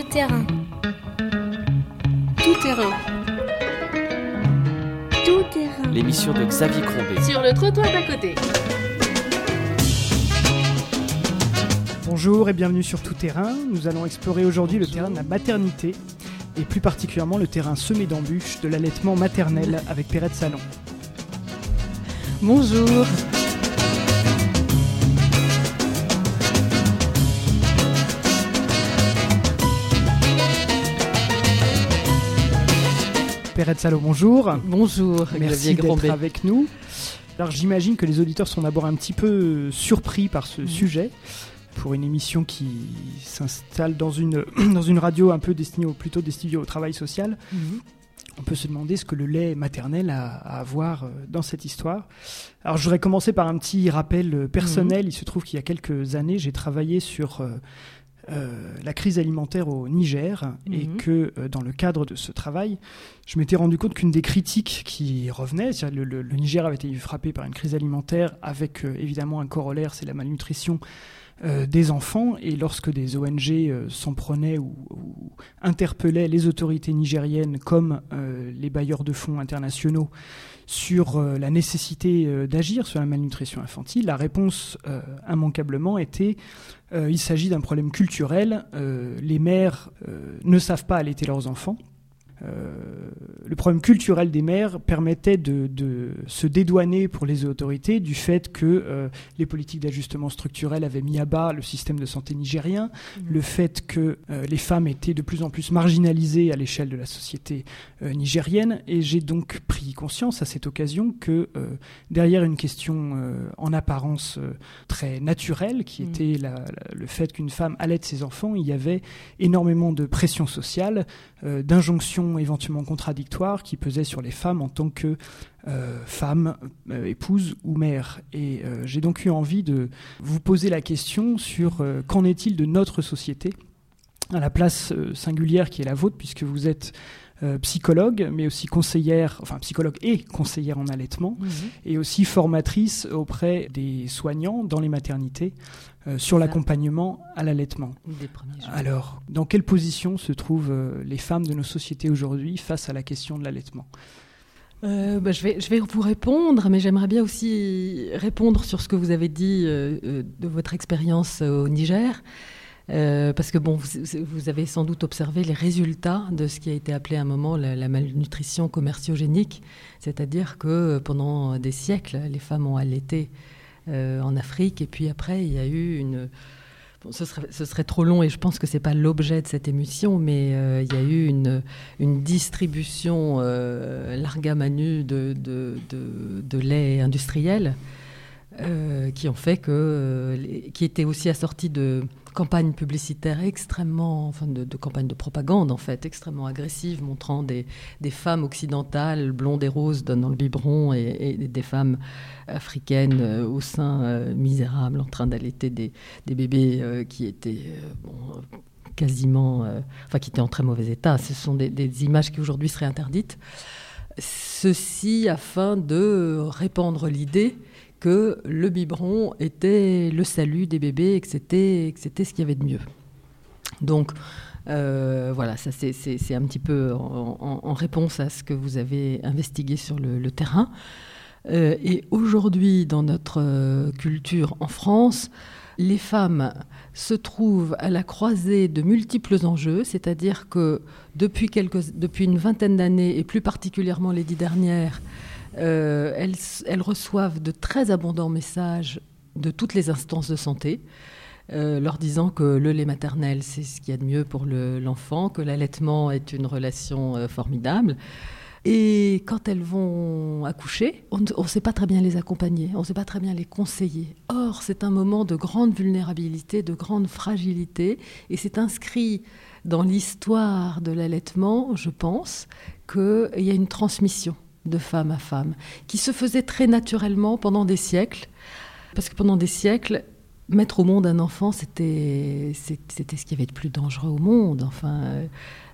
Tout terrain. Tout terrain. Tout terrain. L'émission de Xavier Crombé. Sur le trottoir d'à côté. Bonjour et bienvenue sur Tout Terrain. Nous allons explorer aujourd'hui le terrain de la maternité et plus particulièrement le terrain semé d'embûches de l'allaitement maternel avec Perrette Salon. Bonjour. Bonjour. Bonjour, Merci d'être avec nous. Alors j'imagine que les auditeurs sont d'abord un petit peu surpris par ce Mhm. sujet pour une émission qui s'installe dans une, dans une radio un peu destinée au, plutôt destinée au travail social. Mhm. On peut se demander ce que le lait maternel a à avoir euh, dans cette histoire. Alors je voudrais commencer par un petit rappel euh, personnel. Il se trouve qu'il y a quelques années, j'ai travaillé sur euh, la crise alimentaire au Niger et Mhm. que euh, dans le cadre de ce travail, je m'étais rendu compte qu'une des critiques qui revenait, c'est-à-dire le, le- le Niger avait été frappé par une crise alimentaire avec euh, évidemment un corollaire, c'est la malnutrition euh, des enfants. Et lorsque des ONG euh, s'en prenaient ou, interpellaient les autorités nigériennes comme euh, les bailleurs de fonds internationaux sur la nécessité d'agir sur la malnutrition infantile, la réponse immanquablement était il s'agit d'un problème culturel. les mères ne savent pas allaiter leurs enfants. Euh, le problème culturel des mères permettait de, de se dédouaner pour les autorités du fait que euh, les politiques d'ajustement structurel avaient mis à bas le système de santé nigérien, le fait que euh, les femmes étaient de plus en plus marginalisées à l'échelle de la société nigérienne. Et j'ai donc pris conscience à cette occasion que derrière une question en apparence très naturelle, qui Mhm. était la- la- le fait qu'une femme allaite ses enfants, il y avait énormément de pression sociale, euh, éventuellement contradictoires qui pesaient sur les femmes en tant que euh, femmes, euh, épouses ou mères. Et euh, j'ai donc eu envie de vous poser la question sur qu'en est-il de notre société? À la place singulière qui est la vôtre, puisque vous êtes psychologue, mais aussi conseillère, enfin psychologue et conseillère en allaitement, Mhm. et aussi formatrice auprès des soignants dans les maternités euh, sur l'accompagnement à l'allaitement. Alors, dans quelle position se trouvent euh, les femmes de nos sociétés aujourd'hui face à la question de l'allaitement? Euh, bah, je, vais, je vais vous répondre, mais j'aimerais bien aussi répondre sur ce que vous avez dit euh, euh, de votre expérience euh, au Niger. Euh, parce que bon, vous, avez sans doute observé les résultats de ce qui a été appelé à un moment la, la malnutrition commerciogénique, c'est-à-dire que euh, pendant des siècles, les femmes ont allaité euh, en Afrique, et puis après, il y a eu une, Bon, ce, serait, trop long et je pense que ce n'est pas l'objet de cette émission, mais il y a eu une, distribution euh, larga manu de, de, lait industriel qui ont fait que, qui était aussi assorti de campagnes publicitaires extrêmement, enfin de, de campagnes de propagande en fait, extrêmement agressives, montrant des, des femmes occidentales blondes et roses donnant le biberon et, des femmes africaines euh, au sein euh, misérable en train d'allaiter des, des bébés euh, qui étaient euh, bon, quasiment, enfin qui étaient en très mauvais état. Ce sont des images qui aujourd'hui seraient interdites. Ceci afin de répandre l'idée que le biberon était le salut des bébés et que c'était ce qu'il y avait de mieux. Donc euh, voilà, ça c'est- c'est un petit peu en, réponse à ce que vous avez investigué sur le, terrain. Euh, et aujourd'hui, dans notre euh, culture en France, les femmes se trouvent à la croisée de multiples enjeux, c'est-à-dire que depuis une vingtaine d'années, et plus particulièrement les dix dernières, euh, elles, reçoivent de très abondants messages de toutes les instances de santé, euh, leur disant que le lait maternel, c'est ce qu'il y a de mieux pour le- l'enfant, que l'allaitement est une relation euh, formidable. Et quand elles vont accoucher, on ne sait pas très bien les accompagner, on ne sait pas très bien les conseiller. Or, c'est un moment de grande vulnérabilité, de grande fragilité, et c'est inscrit dans l'histoire de l'allaitement, je pense, qu'il y a une transmission de femme à femme, qui se faisait très naturellement pendant des siècles, parce que pendant des siècles, mettre au monde un enfant, c'était ce qu'il y avait de plus dangereux au monde. Enfin, euh,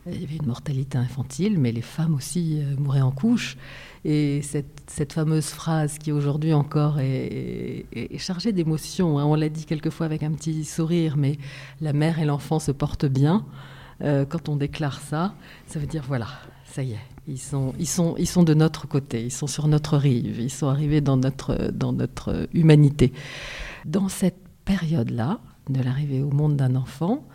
il y avait une mortalité infantile, mais les femmes aussi euh, mouraient en couche. Et cette, cette fameuse phrase qui aujourd'hui encore est, est- chargée d'émotion, hein, on l'a dit quelquefois avec un petit sourire, mais la mère et l'enfant se portent bien. quand on déclare ça, ça veut dire voilà, ça y est, ils sont, ils, sont, ils sont de notre côté, ils sont sur notre rive, ils sont arrivés dans notre, dans notre humanité. Dans cette période-là, de l'arrivée au monde d'un enfant,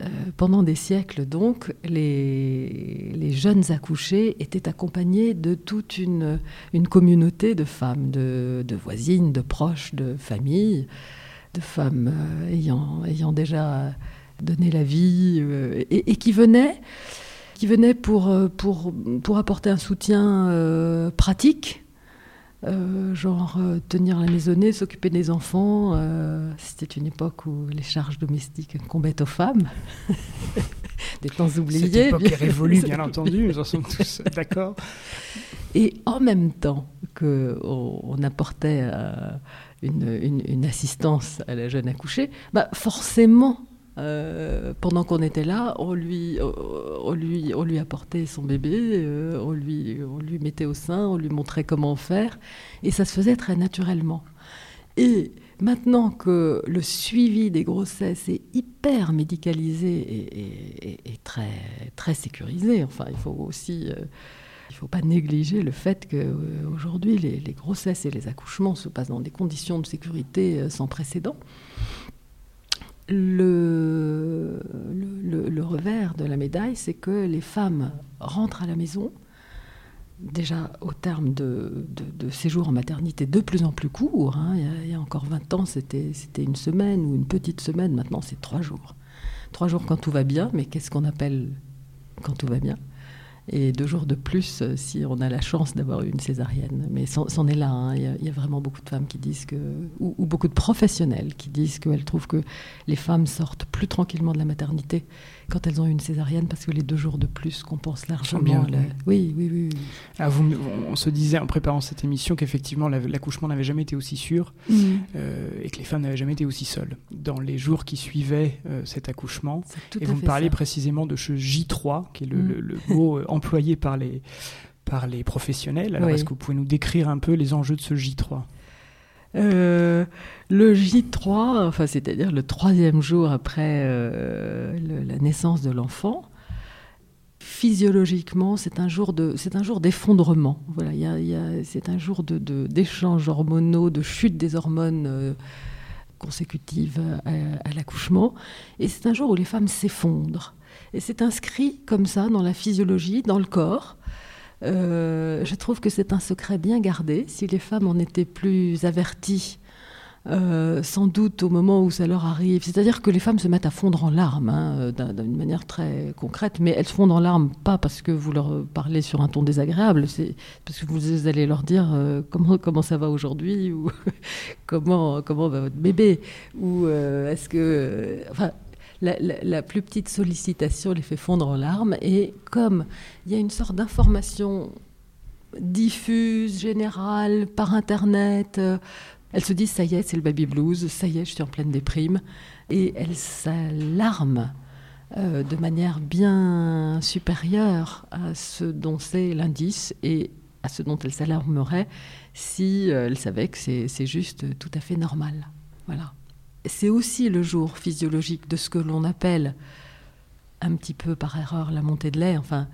euh, pendant des siècles, donc, les, jeunes accouchés étaient accompagnés de toute une, communauté de femmes, de, voisines, de proches, de familles, de femmes euh, ayant, déjà donné la vie euh, et, qui venaient, qui venaient pour, pour, pour apporter un soutien pratique euh, genre euh, tenir la maisonnée, s'occuper des enfants. Euh, c'était une époque où les charges domestiques incombaient aux femmes. des temps oubliés. Cette époque bien... est révolue, bien entendu, nous en sommes tous d'accord. Et en même temps qu'on on apportait une, une, une, assistance à la jeune accouchée, bah forcément, euh, pendant qu'on était là, on lui, on lui, on lui apportait son bébé, euh, on, lui, on lui mettait au sein, on lui montrait comment faire, et ça se faisait très naturellement. Et maintenant que le suivi des grossesses est hyper médicalisé et, très, très sécurisé, enfin, il faut aussi... Euh, il ne faut pas négliger le fait qu'aujourd'hui, les, grossesses et les accouchements se passent dans des conditions de sécurité sans précédent le, revers de la médaille, c'est que les femmes rentrent à la maison, déjà au terme de, de, séjours en maternité de plus en plus courts. Hein. Il, y a, encore 20 ans, c'était une semaine ou une petite semaine. Maintenant, c'est trois jours. Trois jours quand tout va bien, mais qu'est-ce qu'on appelle quand tout va bien? Et deux jours de plus euh, si on a la chance d'avoir une césarienne. Mais c'en est là. Hein. Il, y a, vraiment beaucoup de femmes qui disent que, ou, beaucoup de professionnels qui disent qu'elles trouvent que les femmes sortent plus tranquillement de la maternité quand elles ont une césarienne parce que les deux jours de plus compensent largement. Bien, oui. oui, oui, ah, vous, on se disait en préparant cette émission qu'effectivement l'accouchement n'avait jamais été aussi sûr mm. euh, et que les femmes n'avaient jamais été aussi seules dans les jours qui suivaient euh, cet accouchement. Et vous me parlez précisément de ce J3 qui est le, mm. le mot employé par les, par les professionnels. Alors, est-ce que vous pouvez nous décrire un peu les enjeux de ce J3 euh, le J3, enfin, c'est-à-dire le troisième jour après euh, la naissance de l'enfant, physiologiquement, c'est un jour de, c'est un jour d'effondrement. Voilà, y a, y a, c'est un jour de, d'échanges hormonaux, de chute des hormones euh, consécutives à, à l'accouchement, et c'est un jour où les femmes s'effondrent. Et c'est inscrit comme ça dans la physiologie, dans le corps. Euh, je trouve que c'est un secret bien gardé. Si les femmes en étaient plus averties, euh, sans doute au moment où ça leur arrive, c'est-à-dire que les femmes se mettent à fondre en larmes, hein, d'une manière très concrète, mais elles se fondent en larmes pas parce que vous leur parlez sur un ton désagréable, c'est parce que vous allez leur dire euh, comment, comment ça va aujourd'hui, ou comment, comment va votre bébé, ou est-ce que... Enfin, la, plus petite sollicitation les fait fondre en larmes. Et comme il y a une sorte d'information diffuse, générale, par Internet, euh, elles se disent, ça y est, c'est le baby blues, ça y est, je suis en pleine déprime. Et elles s'alarment euh, de manière bien supérieure à ce dont c'est l'indice et à ce dont elles s'alarmeraient si euh, elles savaient que c'est juste tout à fait normal. Voilà c'est aussi le jour physiologique de ce que l'on appelle un petit peu par erreur la montée de lait. Enfin,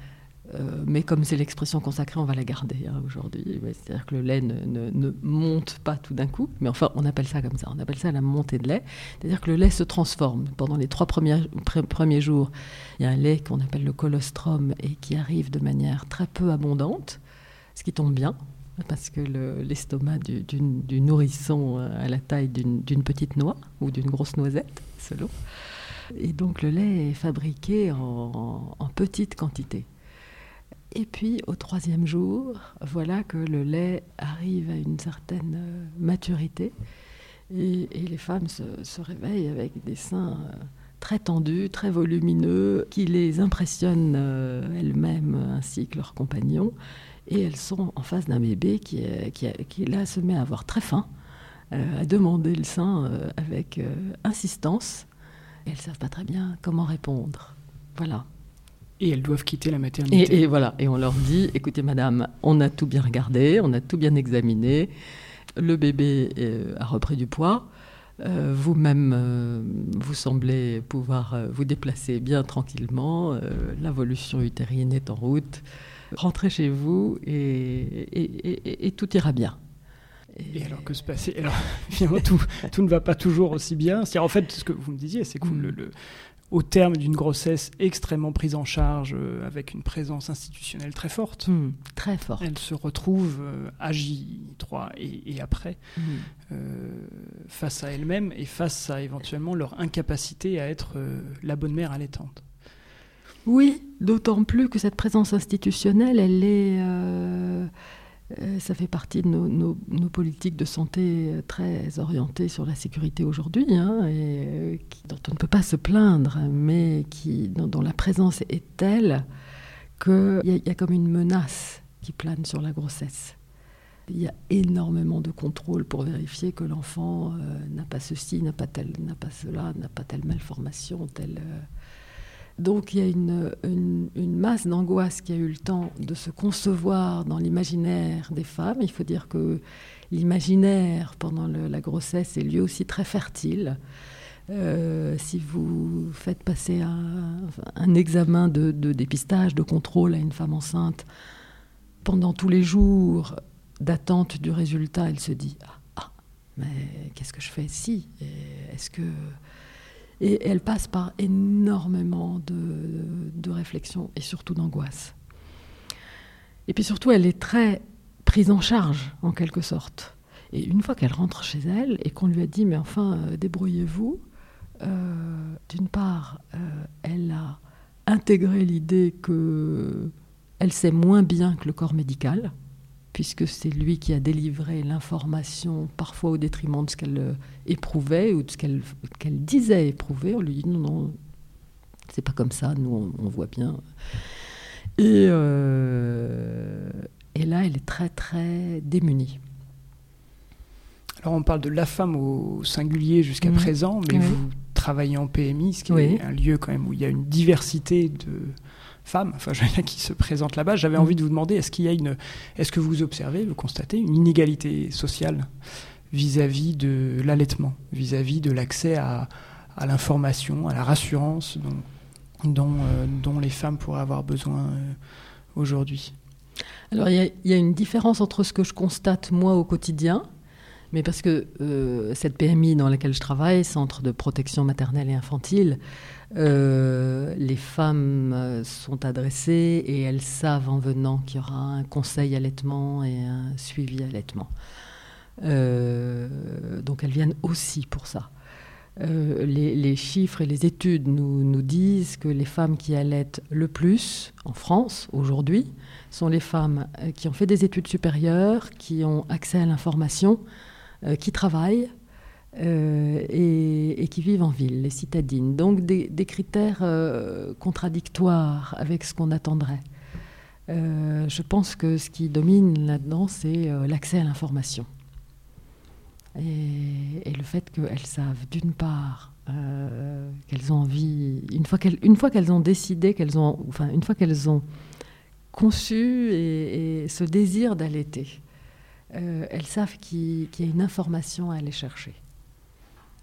euh, mais comme c'est l'expression consacrée, on va la garder hein, aujourd'hui. C'est-à-dire que le lait ne, monte pas tout d'un coup, mais enfin, on appelle ça comme ça. On appelle ça la montée de lait. C'est-à-dire que le lait se transforme. Pendant les trois premiers, premiers jours, il y a un lait qu'on appelle le colostrum et qui arrive de manière très peu abondante, ce qui tombe bien parce que l'estomac du, nourrisson a la taille d'une petite noix ou d'une grosse noisette, selon. Et donc le lait est fabriqué en, petite quantité. Et puis au troisième jour, voilà que le lait arrive à une certaine euh, maturité et, les femmes se, réveillent avec des seins euh, très tendus, très volumineux, qui les impressionnent euh, elles-mêmes ainsi que leurs compagnons et elles sont en face d'un bébé qui, qui, qui, là se met à avoir très faim, euh, à demander le sein euh, avec euh, insistance. Et elles ne savent pas très bien comment répondre. Voilà. Et elles doivent quitter la maternité. Et, voilà. Et on leur dit écoutez, madame, on a tout bien regardé, on a tout bien examiné. Le bébé a repris du poids. Euh, vous-même, euh, vous semblez pouvoir euh, vous déplacer bien tranquillement. L'évolution utérine est en route. Rentrez chez vous et, tout ira bien. Et, alors que se passer Alors, finalement, tout, tout, ne va pas toujours aussi bien. C'est en fait ce que vous me disiez, c'est que mm. le, au terme d'une grossesse extrêmement prise en charge, euh, avec une présence institutionnelle très forte. Hmm, très forte. Elle se retrouve euh, à J3 et, après, hmm. euh, face à elle-même et face à éventuellement leur incapacité à être la bonne mère allaitante. Oui, d'autant plus que cette présence institutionnelle, elle est euh, ça fait partie de nos, politiques de santé euh, très orientées sur la sécurité aujourd'hui, hein, euh, dont on ne peut pas se plaindre, mais qui, dont, la présence est telle qu'il y, y, a comme une menace qui plane sur la grossesse. Il y a énormément de contrôles pour vérifier que l'enfant n'a pas ceci, n'a pas tel, n'a pas cela, n'a pas telle malformation, telle. Donc il y a une, masse d'angoisse qui a eu le temps de se concevoir dans l'imaginaire des femmes. Il faut dire que l'imaginaire pendant la grossesse est lui aussi très fertile. Euh, si vous faites passer un, examen de, dépistage, de contrôle à une femme enceinte, pendant tous les jours d'attente du résultat, elle se dit ah, ah mais qu'est-ce que je fais ici? Est-ce que et elle passe par énormément de, de réflexion et surtout d'angoisse. Et puis surtout, elle est très prise en charge, en quelque sorte. Et une fois qu'elle rentre chez elle et qu'on lui a dit, mais enfin, euh, débrouillez-vous, euh, d'une part, euh, elle a intégré l'idée que elle sait moins bien que le corps médical, puisque c'est lui qui a délivré l'information, parfois au détriment de ce qu'elle euh, éprouvait ou de ce qu'elle disait éprouver. On lui dit non, non, c'est pas comme ça, nous on, voit bien. Et, euh, et là, elle est très très démunie. Alors on parle de la femme au singulier jusqu'à mmh. présent, mais vous travaillez en PMI, ce qui est un lieu quand même où il y a une diversité de, femmes, enfin qui se présentent là-bas. J'avais envie de vous demander, est-ce qu'il y a une, est-ce que vous observez, vous constatez une inégalité sociale vis-à-vis de l'allaitement, vis-à-vis de l'accès à, l'information, à la rassurance dont, euh, dont, les femmes pourraient avoir besoin euh, aujourd'hui? Alors il y, a une différence entre ce que je constate moi au quotidien, mais parce que euh, cette PMI dans laquelle je travaille, Centre de protection maternelle et infantile, euh, les femmes euh, sont adressées et elles savent en venant qu'il y aura un conseil allaitement et un suivi allaitement. Donc elles viennent aussi pour ça. les, chiffres et les études nous, nous, disent que les femmes qui allaitent le plus en France aujourd'hui sont les femmes qui ont fait des études supérieures, qui ont accès à l'information, qui travaillent, euh, et, qui vivent en ville, les citadines. Donc des, critères euh, contradictoires avec ce qu'on attendrait. Euh, je pense que ce qui domine là-dedans, c'est l'accès à l'information. Et, le fait qu'elles savent, d'une part, qu'elles ont envie, une fois qu'elles, une fois qu'elles ont décidé, qu'elles ont, enfin, une fois qu'elles ont conçu et, ce désir d'allaiter, elles savent qu'il y a une information à aller chercher.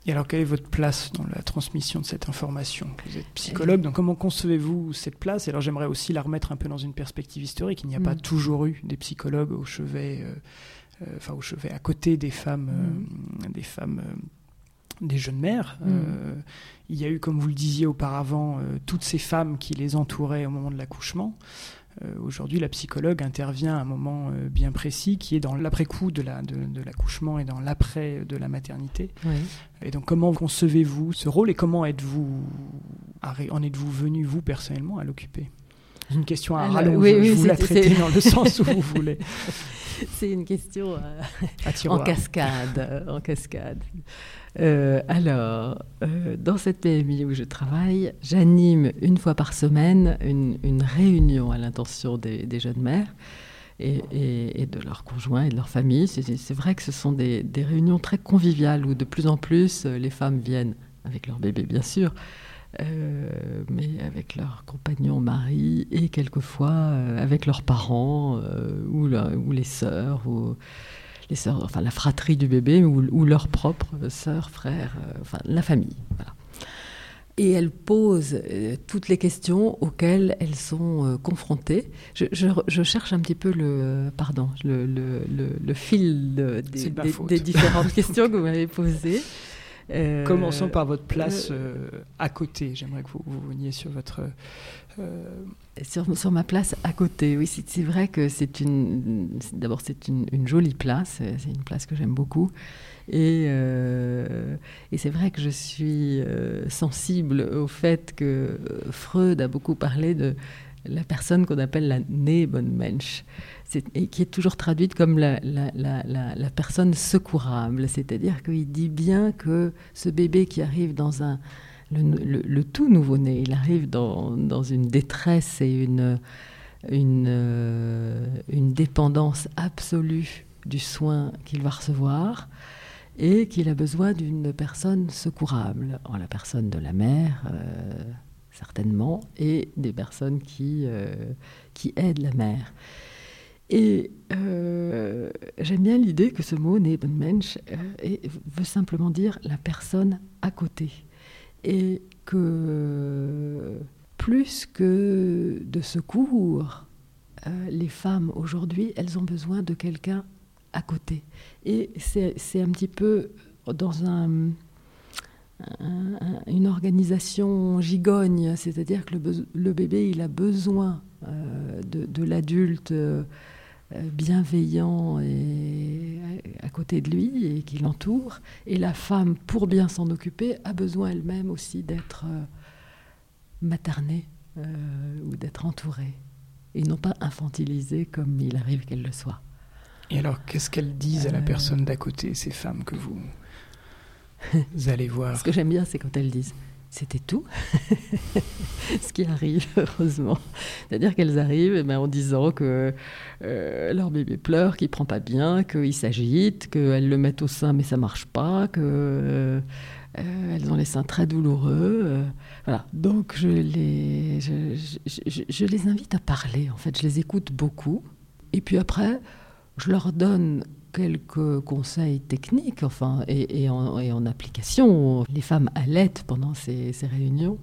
Et alors, quelle est votre place dans la transmission de cette information? Vous êtes psychologue, donc comment concevez-vous cette place? Et alors, j'aimerais aussi la remettre un peu dans une perspective historique. Il n'y a pas mm. toujours eu des psychologues au chevet, euh, euh, enfin au chevet à côté des femmes, euh, mm. des femmes, des jeunes mères. Mm. il y a eu, comme vous le disiez auparavant, toutes ces femmes qui les entouraient au moment de l'accouchement. Euh, aujourd'hui, la psychologue intervient à un moment euh, bien précis qui est dans l'après-coup de l'accouchement la, de, et dans l'après de la maternité. Et donc, comment concevez-vous ce rôle et comment êtes-vous en êtes-vous venu, vous, personnellement, à l'occuper? Une question à rallonge, je vous la traiter dans le sens où vous voulez. C'est une question euh, en cascade. En cascade. Euh, alors, euh, dans cette PMI où je travaille, j'anime une fois par semaine une, réunion à l'intention des, jeunes mères et, de leurs conjoints et de leurs familles. C'est vrai que ce sont des, réunions très conviviales où de plus en plus les femmes viennent avec leur bébé, bien sûr, euh, mais avec leurs compagnons, mari, et quelquefois avec leurs parents ou, ou, les sœurs. Ou les sœurs, enfin la fratrie du bébé ou, ou leurs propres sœurs, frères, enfin la famille. Voilà et elles posent euh, toutes les questions auxquelles elles sont euh, confrontées. Je, cherche un petit peu le, pardon, le, le, fil des, différentes questions que vous m'avez posées. Euh, Commençons par votre place à côté. J'aimerais que vous, vous veniez sur votre sur, sur, ma place à côté, oui, c'est vrai que c'est une. D'abord, c'est une, une, jolie place. C'est une place que j'aime beaucoup. Et, euh, et c'est vrai que je suis euh, sensible au fait que Freud a beaucoup parlé de la personne qu'on appelle la Nebenmensch, et qui est toujours traduite comme la, la, la, personne secourable. C'est-à-dire qu'il dit bien que ce bébé qui arrive dans un. Le, le, tout nouveau-né, il arrive dans, dans, une détresse et une, une, euh, une dépendance absolue du soin qu'il va recevoir et qu'il a besoin d'une personne secourable, en la personne de la mère, euh, certainement, et des personnes qui, euh, qui aident la mère. Et euh, j'aime bien l'idée que ce mot Nebenmensch veut simplement dire la personne à côté. Et que plus que de secours, les femmes aujourd'hui, elles ont besoin de quelqu'un à côté. Et c'est un petit peu dans un, une organisation gigogne, c'est-à-dire que le, bébé, il a besoin euh, de, l'adulte euh, bienveillant et à côté de lui et qui l'entoure. Et la femme, pour bien s'en occuper, a besoin elle-même aussi d'être euh, maternée ou d'être entourée et non pas infantilisée comme il arrive qu'elle le soit. Et alors, qu'est-ce qu'elles disent à la personne d'à côté, ces femmes que vous, allez voir Ce que j'aime bien, c'est quand elles disent c'était tout. Ce qui arrive, heureusement. C'est-à-dire qu'elles arrivent eh ben, en disant que euh, leur bébé pleure, qu'il prend pas bien, qu'il s'agite, qu'elles le mettent au sein mais ça marche pas, qu'elles euh, ont les seins très douloureux. voilà. Donc je, les invite à parler. En fait, je les écoute beaucoup. Et puis après, je leur donne quelques conseils techniques, enfin, et, en, application. Les femmes allaitent pendant ces, réunions.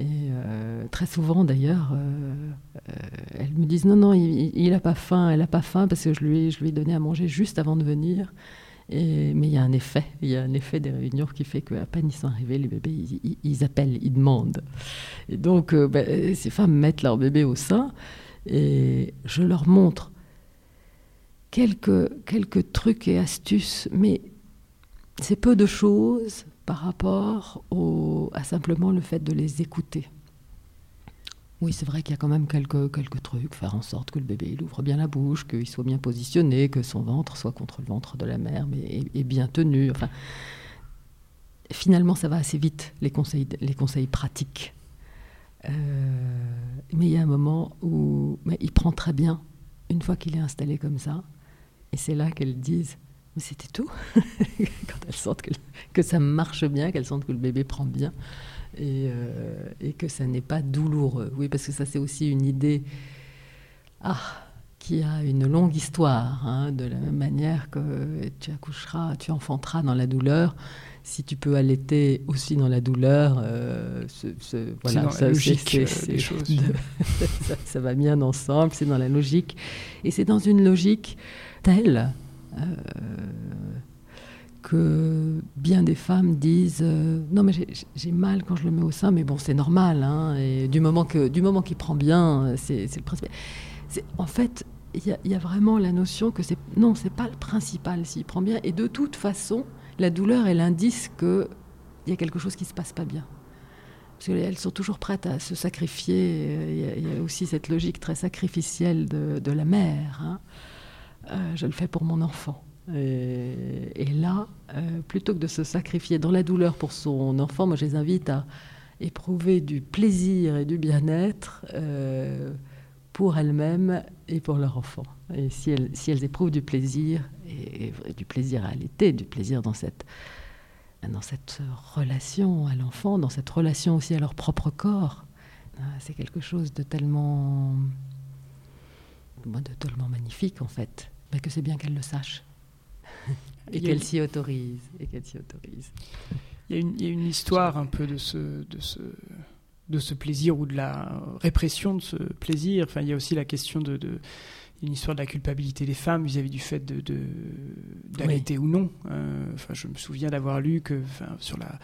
Et euh, très souvent, d'ailleurs, euh, euh, elles me disent non, non, il n'a pas faim, elle n'a pas faim parce que je lui, je lui ai donné à manger juste avant de venir. Et, mais il y a un effet, il y a un effet des réunions qui fait qu'à peine ils sont arrivés, les bébés, ils, appellent, ils demandent. Et donc, ben, ces femmes mettent leur bébé au sein et je leur montre quelques, quelques trucs et astuces, mais c'est peu de choses par rapport à simplement le fait de les écouter. Oui, c'est vrai qu'il y a quand même quelques, quelques trucs, faire en sorte que le bébé il ouvre bien la bouche, qu'il soit bien positionné, que son ventre soit contre le ventre de la mère, mais est, bien tenu. Enfin, finalement, ça va assez vite, les conseils, les conseils pratiques. Euh, mais il y a un moment où il prend très bien, une fois qu'il est installé comme ça, et c'est là qu'elles disent, mais c'était tout. Quand elles sentent que, ça marche bien, qu'elles sentent que le bébé prend bien et, euh, et que ça n'est pas douloureux. Oui, parce que ça c'est aussi une idée ah, qui a une longue histoire, hein, de la même manière que tu accoucheras, tu enfanteras dans la douleur. Si tu peux allaiter aussi dans la douleur, euh, voilà, ça, logique des choses. ça, va bien ensemble, c'est dans la logique. Et c'est dans une logique telle euh, que bien des femmes disent euh, non mais j'ai mal quand je le mets au sein mais bon c'est normal hein, du moment que du moment qu'il prend bien c'est le principal en fait il y, a vraiment la notion que c'est non c'est pas le principal s'il prend bien et de toute façon la douleur est l'indice que il y a quelque chose qui se passe pas bien parce qu'elles sont toujours prêtes à se sacrifier il y, a aussi cette logique très sacrificielle de, de la mère hein. Euh, je le fais pour mon enfant. Et, là, euh, plutôt que de se sacrifier dans la douleur pour son enfant, moi je les invite à éprouver du plaisir et du bien-être euh, pour elles-mêmes et pour leur enfant. Et si elles, éprouvent du plaisir, et, du plaisir à allaiter, du plaisir dans cette, dans cette relation à l'enfant, dans cette relation aussi à leur propre corps, c'est quelque chose de tellement, de tellement magnifique en fait que c'est bien qu'elle le sache. et qu'elle s'y autorise. Et qu'elle s'y autorise. Il y, a une, il y, a une, histoire un peu de ce, de ce, de ce plaisir ou de la répression de ce plaisir. Enfin, il y a aussi la question de, de une histoire de la culpabilité des femmes vis-à-vis du fait de, d'allaiter oui. ou non. Euh, enfin, je me souviens d'avoir lu que, enfin, sur la,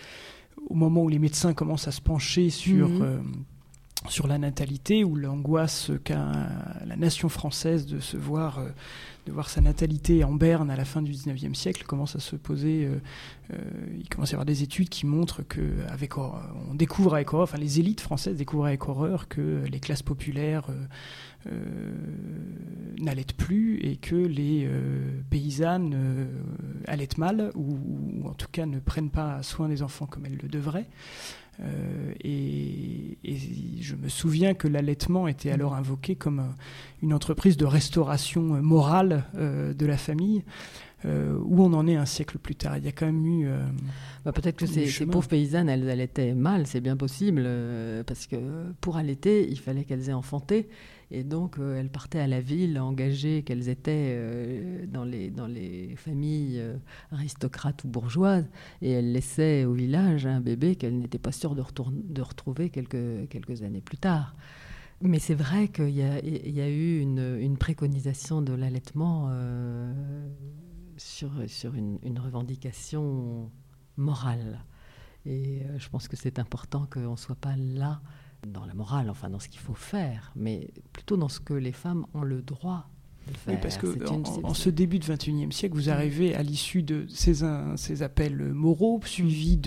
au moment où les médecins commencent à se pencher sur mmh. euh, sur la natalité ou l'angoisse qu'a la nation française de se voir euh, voir sa natalité en berne à la fin du 19e siècle commence à se poser euh, euh, il commence à y avoir des études qui montrent que avec on découvre avec horreur enfin les élites françaises découvrent avec horreur que les classes populaires euh, n'allaitent plus et que les paysannes allaitent mal ou, en tout cas ne prennent pas soin des enfants comme elles le devraient euh, et, et, je me souviens que l'allaitement était alors invoqué comme une entreprise de restauration morale euh, de la famille. Euh, où on en est un siècle plus tard. Il y a quand même eu. Euh, bah, Peut-être que ces, ces, pauvres paysannes, elles allaitaient mal, c'est bien possible, euh, parce que pour allaiter, il fallait qu'elles aient enfanté. Et donc, elles partaient à la ville, engagées qu'elles étaient dans, les, dans les familles aristocrates ou bourgeoises, et elles laissaient au village un bébé qu'elles n'étaient pas sûres de, de retrouver quelques, quelques années plus tard. Mais c'est vrai qu'il y, y, a eu une, une préconisation de l'allaitement euh, sur, sur une, une, revendication morale. Et euh, je pense que c'est important qu'on ne soit pas là dans la morale, enfin dans ce qu'il faut faire, mais plutôt dans ce que les femmes ont le droit oui, parce que en, en, ce début de 21e siècle, vous arrivez à l'issue de ces, ces, appels moraux, suivis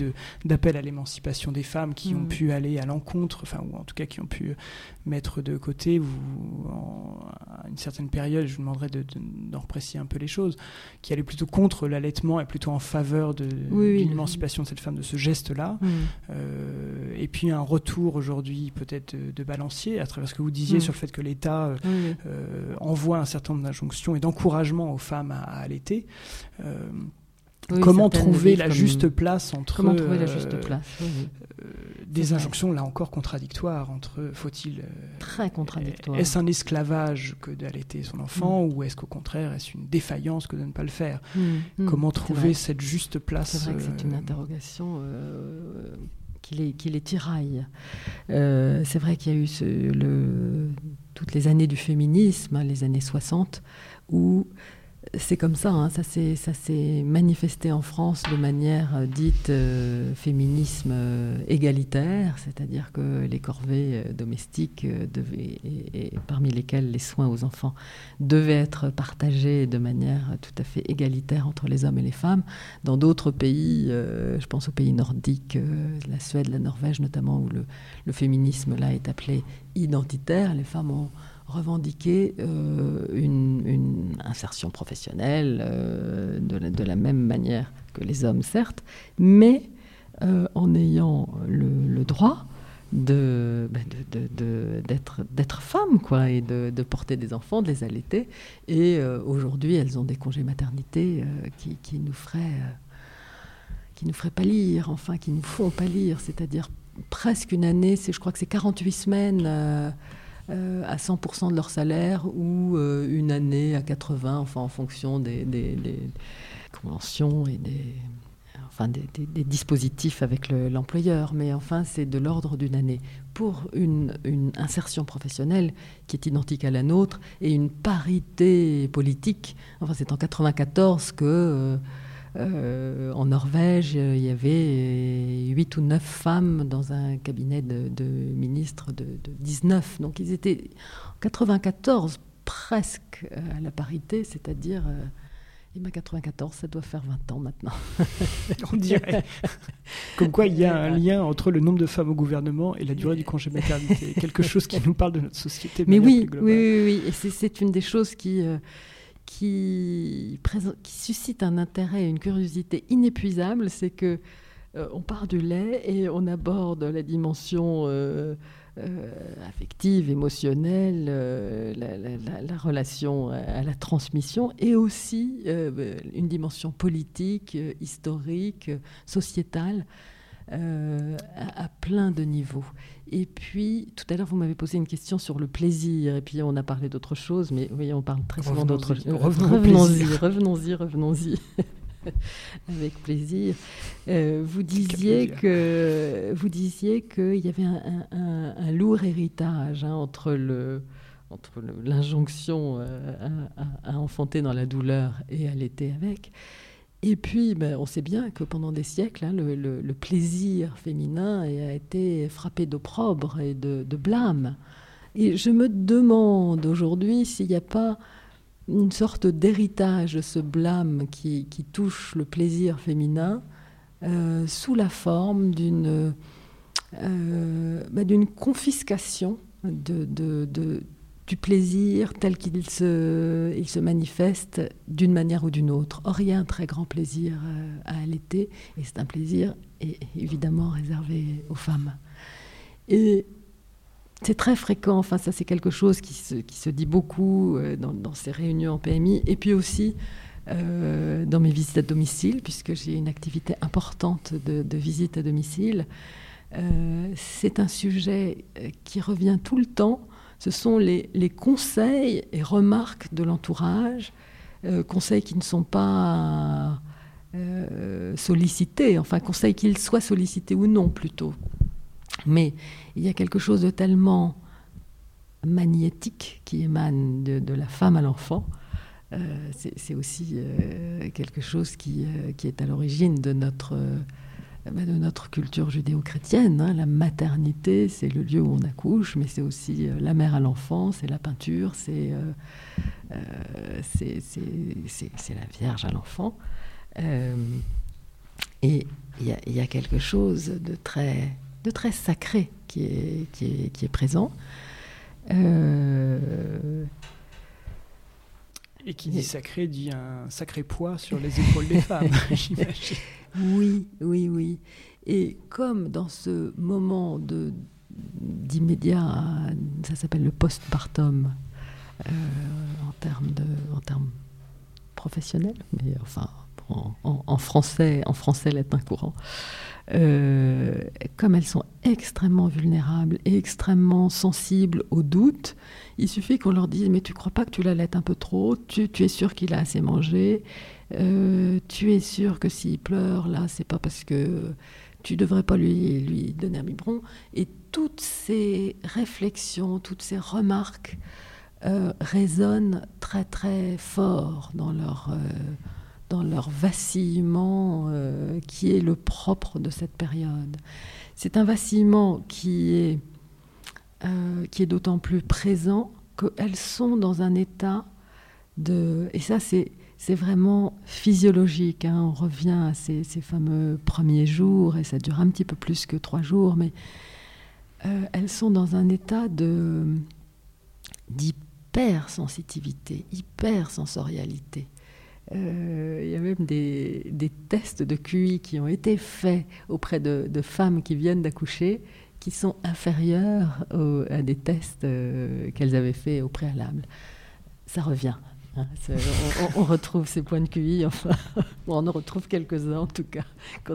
d'appels à l'émancipation des femmes qui mmh. ont pu aller à l'encontre, enfin, ou en tout cas qui ont pu mettre de côté, vous, en, à une certaine période, je vous demanderai d'en de, de, repréciser un peu les choses, qui allaient plutôt contre l'allaitement et plutôt en faveur de, oui, d'une émancipation de cette femme, de ce geste-là. Mmh. Euh, et puis un retour aujourd'hui peut-être de, balancier à travers ce que vous disiez mmh. sur le fait que l'État euh, euh, envoie un certain nombre d'injonctions et d'encouragement aux femmes à, à allaiter. Euh, oui, comment trouver la juste place entre comment trouver la juste place oui, euh, des injonctions là encore contradictoires entre faut-il euh, très contradictoire est-ce un esclavage que d'allaiter son enfant mmh. ou est-ce qu'au contraire est-ce une défaillance que de ne pas le faire? Mmh. comment trouver cette juste place c'est vrai que c'est une interrogation euh, qui les, tiraille. Euh, c'est vrai qu'il y a eu toutes les années du féminisme, hein, les années 60, où c'est comme ça, hein, ça s'est manifesté en France de manière euh, dite euh, féminisme euh, égalitaire, c'est-à-dire que les corvées domestiques parmi lesquelles les soins aux enfants devaient être partagés de manière tout à fait égalitaire entre les hommes et les femmes. Dans d'autres pays, je pense aux pays nordiques, la Suède, la Norvège notamment, où le, le féminisme là est appelé identitaire, les femmes ont revendiquer euh, une, insertion professionnelle euh, de, la, même manière que les hommes, certes, mais euh, en ayant le, droit de, d'être, femme quoi, et de, porter des enfants, de les allaiter. Et aujourd'hui, elles ont des congés maternité qui, qui, nous feraient, qui nous feraient pâlir, enfin, qui nous font pâlir, c'est-à-dire presque une année, c'est, je crois que c'est 48 semaines à 100% de leur salaire ou euh, une année à 80, enfin en fonction des, conventions et des, enfin des, dispositifs avec l'employeur. Le, Mais enfin, c'est de l'ordre d'une année pour une, une, insertion professionnelle qui est identique à la nôtre et une parité politique. Enfin, c'est en 94 que euh, euh, en Norvège, il y avait 8 ou 9 femmes dans un cabinet de, de ministres de, de 19. Donc ils étaient en 94 presque à la parité, c'est-à-dire... Euh, et ma 94, ça doit faire 20 ans maintenant. On dirait. Comme quoi, il y a un lien entre le nombre de femmes au gouvernement et la durée du congé maternité. Quelque chose qui nous parle de notre société. Mais oui, oui, oui, oui, Et c'est une des choses qui, euh, qui, suscite un intérêt et une curiosité inépuisable, c'est que euh, on part du lait et on aborde la dimension euh, euh, affective, émotionnelle, la, la, la, relation à la transmission et aussi une dimension politique, historique, sociétale. À, plein de niveaux. Et puis, tout à l'heure, vous m'avez posé une question sur le plaisir, et puis on a parlé d'autre chose, mais oui, on parle très souvent d'autre chose. Revenons-y, revenons-y, revenons-y. Avec plaisir. Euh, vous disiez que vous disiez qu'il y avait un, lourd héritage hein, entre le entre l'injonction euh, à, enfanter dans la douleur et à l'été avec. Et puis, ben, on sait bien que pendant des siècles, hein, le, plaisir féminin a été frappé d'opprobre et de, blâme. Et je me demande aujourd'hui s'il n'y a pas une sorte d'héritage de ce blâme qui, touche le plaisir féminin euh, sous la forme d'une euh, d'une confiscation de, du plaisir tel qu'il se, il se manifeste d'une manière ou d'une autre. Or, il y a un très grand plaisir euh, à allaiter, et c'est un plaisir évidemment réservé aux femmes. Et c'est très fréquent, enfin ça c'est quelque chose qui se, qui se dit beaucoup euh, dans, ces réunions en PMI, et puis aussi euh, dans mes visites à domicile, puisque j'ai une activité importante de, de visite à domicile. C'est un sujet qui revient tout le temps. Ce sont les, conseils et remarques de l'entourage, conseils qui ne sont pas sollicités, enfin conseils qu'ils soient sollicités ou non plutôt. Mais il y a quelque chose de tellement magnétique qui émane de, la femme à l'enfant. Euh, c'est aussi euh, quelque chose euh, qui est à l'origine de notre, de notre culture judéo-chrétienne. Hein. La maternité, c'est le lieu où on accouche, mais c'est aussi la mère à l'enfant, c'est la peinture, c'est c'est la Vierge à l'enfant. et il y, y, a quelque chose de très de très sacré qui est, qui est, qui est présent. Euh, et qui dit sacré dit un sacré poids sur les épaules des femmes, j'imagine. Oui, oui, oui. Et comme dans ce moment de d'immédiat, ça s'appelle le postpartum euh, en termes de, en termes professionnels, mais enfin en, en, français, en français latin courant. Euh, comme elles sont extrêmement vulnérables et extrêmement sensibles aux doutes, il suffit qu'on leur dise mais tu crois pas que tu l'allaites un peu trop, tu, es sûr qu'il a assez mangé, euh, tu es sûr que s'il pleure là c'est pas parce que tu devrais pas lui, lui donner un biberon? Et toutes ces réflexions, toutes ces remarques euh, résonnent très très fort dans leur dans leur vacillement euh, qui est le propre de cette période. C'est un vacillement qui est, euh, est d'autant plus présent qu'elles sont dans un état de... Et ça, c'est, vraiment physiologique. Hein. On revient à ces, ces, fameux premiers jours, et ça dure un petit peu plus que trois jours, mais euh, elles sont dans un état d'hypersensitivité, hypersensorialité. Euh, il y a même des, tests de QI qui ont été faits auprès de, femmes qui viennent d'accoucher qui sont inférieurs à des tests euh, qu'elles avaient faits au préalable. Ça revient. Hein, on, retrouve ces points de QI, enfin, on en retrouve quelques-uns en tout cas.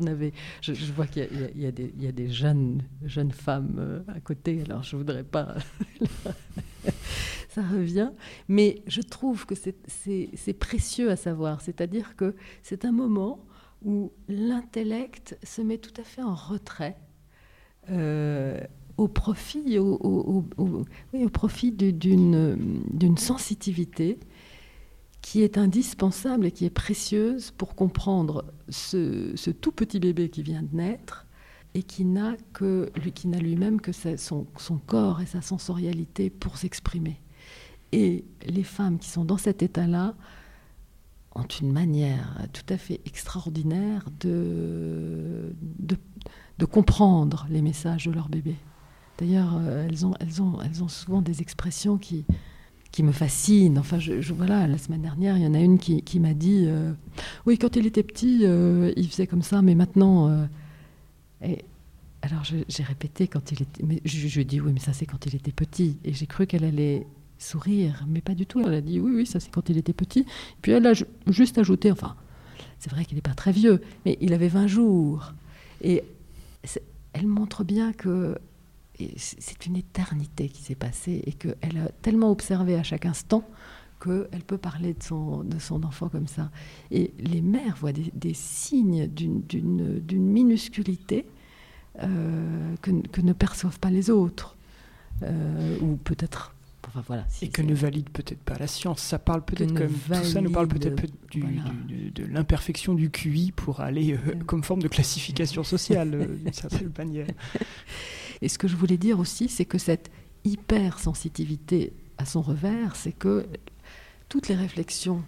Avait, je, vois qu'il y, y, a des jeunes, jeunes femmes euh, à côté, alors je voudrais pas ça revient. Mais je trouve que c'est précieux à savoir. C'est-à-dire que c'est un moment où l'intellect se met tout à fait en retrait euh, au profit, au, profit d'une sensitivité qui est indispensable et qui est précieuse pour comprendre ce, tout petit bébé qui vient de naître et qui n'a que lui qui n'a lui-même que son, son corps et sa sensorialité pour s'exprimer. Et les femmes qui sont dans cet état-là ont une manière tout à fait extraordinaire de, de, comprendre les messages de leur bébé. D'ailleurs, euh, elles ont, elles, ont, elles ont souvent des expressions qui, qui me fascinent. Enfin, voilà, la semaine dernière, il y en a une qui, m'a dit euh, Oui, quand il était petit, euh, il faisait comme ça, mais maintenant. et alors, j'ai répété quand il était. Mais je, dis Oui, mais ça, c'est quand il était petit. Et j'ai cru qu'elle allait sourire, mais pas du tout. Elle a dit oui, oui, ça c'est quand il était petit. Puis elle a juste ajouté, enfin, c'est vrai qu'il n'est pas très vieux, mais il avait 20 jours. Et elle montre bien que c'est une éternité qui s'est passée et qu'elle a tellement observé à chaque instant qu'elle peut parler de son, de son enfant comme ça. Et les mères voient des, signes d'une minusculité euh, que, que, ne perçoivent pas les autres. Euh, ou peut-être voilà, et que ne valide peut-être pas la science. Ça parle peut-être comme tout ça nous parle peut-être de l'imperfection du QI pour aller euh, comme forme de classification sociale d'une certaine manière. Et ce que je voulais dire aussi, c'est que cette hypersensitivité à son revers, c'est que toutes les réflexions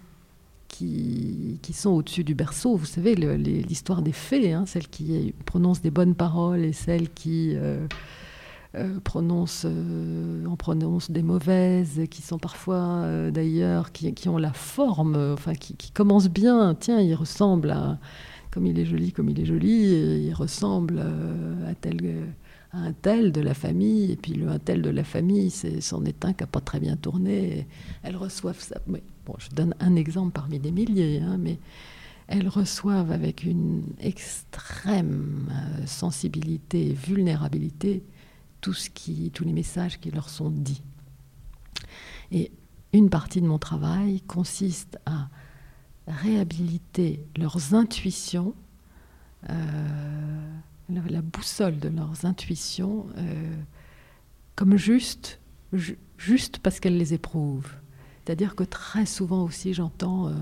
qui, qui sont au-dessus du berceau, vous savez, l'histoire des fées, hein, celles qui prononcent des bonnes paroles et celles qui euh, euh, prononcent, euh, en prononcent des mauvaises, qui sont parfois d'ailleurs, qui, qui, ont la forme, enfin qui, qui, commencent bien, tiens, il ressemble à, comme il est joli, comme il est joli, il ressemble à tel un tel de la famille, et puis le un tel de la famille, c'est est un qui n'a pas très bien tourné. elles reçoivent ça. Mais, bon, je donne un exemple parmi des milliers, hein, mais elles reçoivent avec une extrême euh, sensibilité et vulnérabilité tout ce qui, tous les messages qui leur sont dits. Et une partie de mon travail consiste à réhabiliter leurs intuitions. Euh, la, boussole de leurs intuitions euh, comme juste, juste parce qu'elles les éprouvent. C'est-à-dire que très souvent aussi j'entends euh,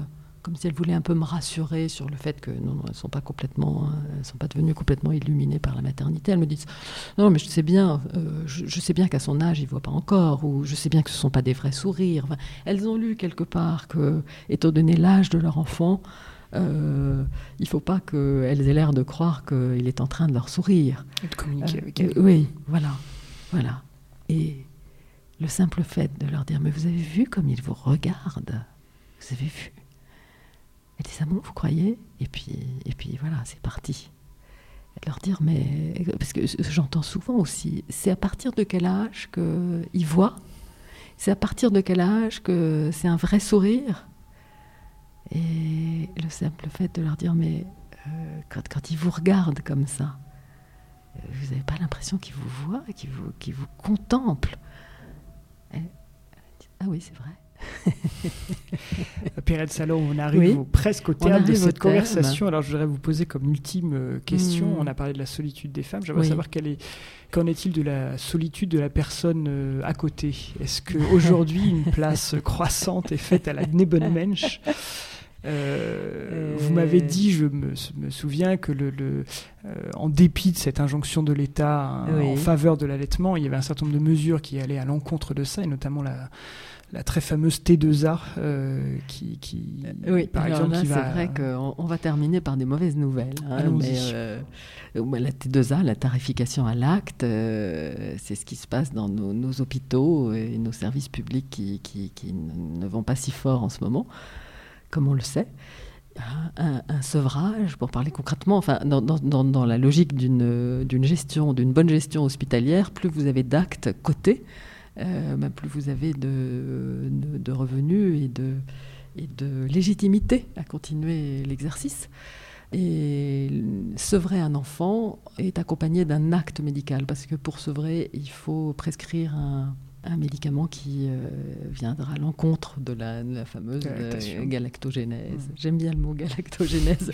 comme si elles voulaient un peu me rassurer sur le fait que non, elles sont pas complètement, hein, sont pas devenues complètement illuminées par la maternité. Elles me disent non, mais je sais bien, euh, je, sais bien qu'à son âge, il voit pas encore, ou je sais bien que ce sont pas des vrais sourires. elles ont lu quelque part que, étant donné l'âge de leur enfant, euh, il ne faut pas qu'elles aient l'air de croire qu'il est en train de leur sourire. Et de communiquer euh, avec elles. oui, voilà, voilà. Et le simple fait de leur dire, mais vous avez vu comme ils vous regardent? Vous avez vu? Elles disent, ah bon, vous croyez? Et puis, et puis voilà, c'est parti. Et de leur dire, mais... Parce que j'entends souvent aussi, c'est à partir de quel âge qu'ils voient? C'est à partir de quel âge que c'est un vrai sourire? Et le simple fait de leur dire, mais euh, quand, quand, ils vous regardent comme ça, euh, vous n'avez pas l'impression qu'ils vous voient, qu'ils vous, vous contemplent? ah oui, c'est vrai. Pierre de Salon, on arrive presque au terme de cette conversation. Alors, je voudrais vous poser comme ultime euh, question. Hmm. On a parlé de la solitude des femmes. J'aimerais savoir quelle est, qu'en est-il de la solitude de la personne à côté? Est-ce qu'aujourd'hui, une place croissante est faite à la Nebonmensch euh, vous m'avez dit, je me, souviens que le, euh, en dépit de cette injonction de l'État hein, en faveur de l'allaitement, il y avait un certain nombre de mesures qui allaient à l'encontre de ça, et notamment la, la très fameuse T2A, euh, qui, qui, oui, par exemple, c'est vrai qu'on on va terminer par des mauvaises nouvelles. Hein, la T2A, la tarification à l'acte, c'est ce qui se passe dans nos, nos, hôpitaux et nos services publics qui, qui, qui ne vont pas si fort en ce moment comme on le sait. Un, sevrage, pour parler concrètement, enfin, dans, la logique d'une gestion, d'une bonne gestion hospitalière, plus vous avez d'actes cotés, euh, bah, plus vous avez de, de, revenus et de, et de légitimité à continuer l'exercice. Et sevrer un enfant est accompagné d'un acte médical, parce que pour sevrer, il faut prescrire un, un médicament qui euh, viendra à l'encontre de la, fameuse euh, galactogénèse. Mm. J'aime bien le mot galactogénèse,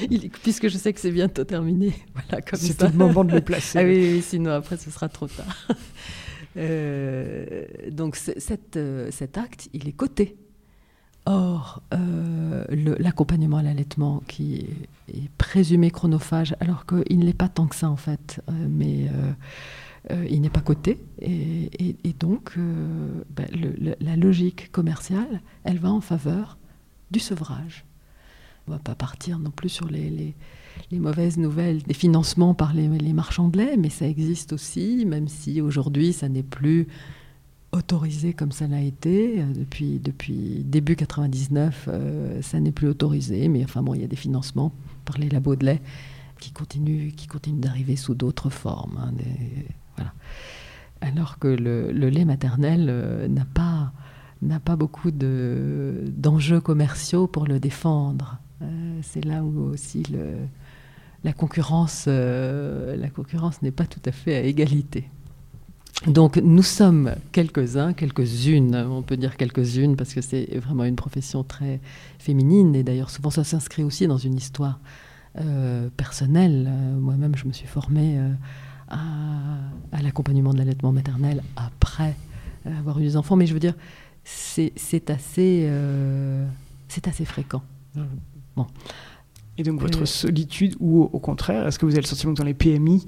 puisque je sais que c'est bientôt terminé. Voilà, c'est le moment de le placer. Ah oui, sinon après ce sera trop tard. Euh, donc cet acte, il est coté. Or, l'accompagnement à l'allaitement, qui est, présumé chronophage, alors qu'il ne l'est pas tant que ça en fait, mais il n'est pas coté. Et, donc, euh, ben, la logique commerciale, elle va en faveur du sevrage. On ne va pas partir non plus sur les, mauvaises nouvelles des financements par les, marchands de lait, mais ça existe aussi, même si aujourd'hui ça n'est plus autorisé comme ça l'a été. Euh, depuis, début 99, ça n'est plus autorisé, mais enfin bon, il y a des financements par les labos de lait qui continuent, qui continuent d'arriver sous d'autres formes. Hein, alors que le, lait maternel euh, n'a pas, n'a pas beaucoup d'enjeux commerciaux pour le défendre. Euh, c'est là où aussi la concurrence, la concurrence n'est pas tout à fait à égalité. Donc nous sommes quelques-uns, quelques-unes, on peut dire quelques-unes parce que c'est vraiment une profession très féminine et d'ailleurs souvent ça s'inscrit aussi dans une histoire euh, personnelle. Euh, moi-même je me suis formée euh, à, l'accompagnement de l'allaitement maternel après avoir eu des enfants, mais je veux dire c'est assez, c'est assez fréquent. Bon. Et donc votre solitude ou au contraire, est-ce que vous avez le sentiment que dans les PMI,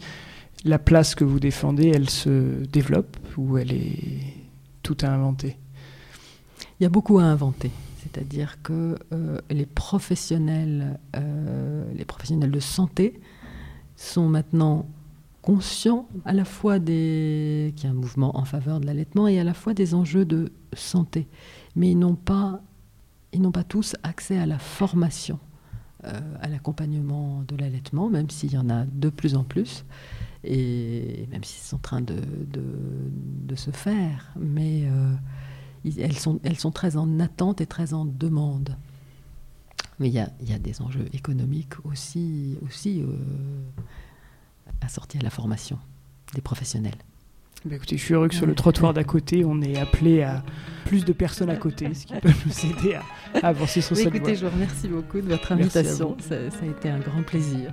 la place que vous défendez, elle se développe ou elle est tout à inventer? Il y a beaucoup à inventer. C'est-à-dire que euh, les professionnels, euh, les professionnels de santé sont maintenant conscients à la fois des qu'il y a un mouvement en faveur de l'allaitement et à la fois des enjeux de santé, mais ils n'ont pas pas tous accès à la formation, euh, à l'accompagnement de l'allaitement, même s'il y en a de plus en plus et même si c'est en train de, de, se faire, mais euh, elles, sont, elles sont très en attente et très en demande. Mais il y a, y a, des enjeux économiques aussi, aussi euh, assortis à la formation des professionnels. Bah, écoutez, je suis heureux que sur le trottoir d'à côté, on ait appelé à plus de personnes à côté, ce qui peut nous aider à, avancer sur cette écoutez, je vous remercie beaucoup de votre invitation. ça a été un grand plaisir.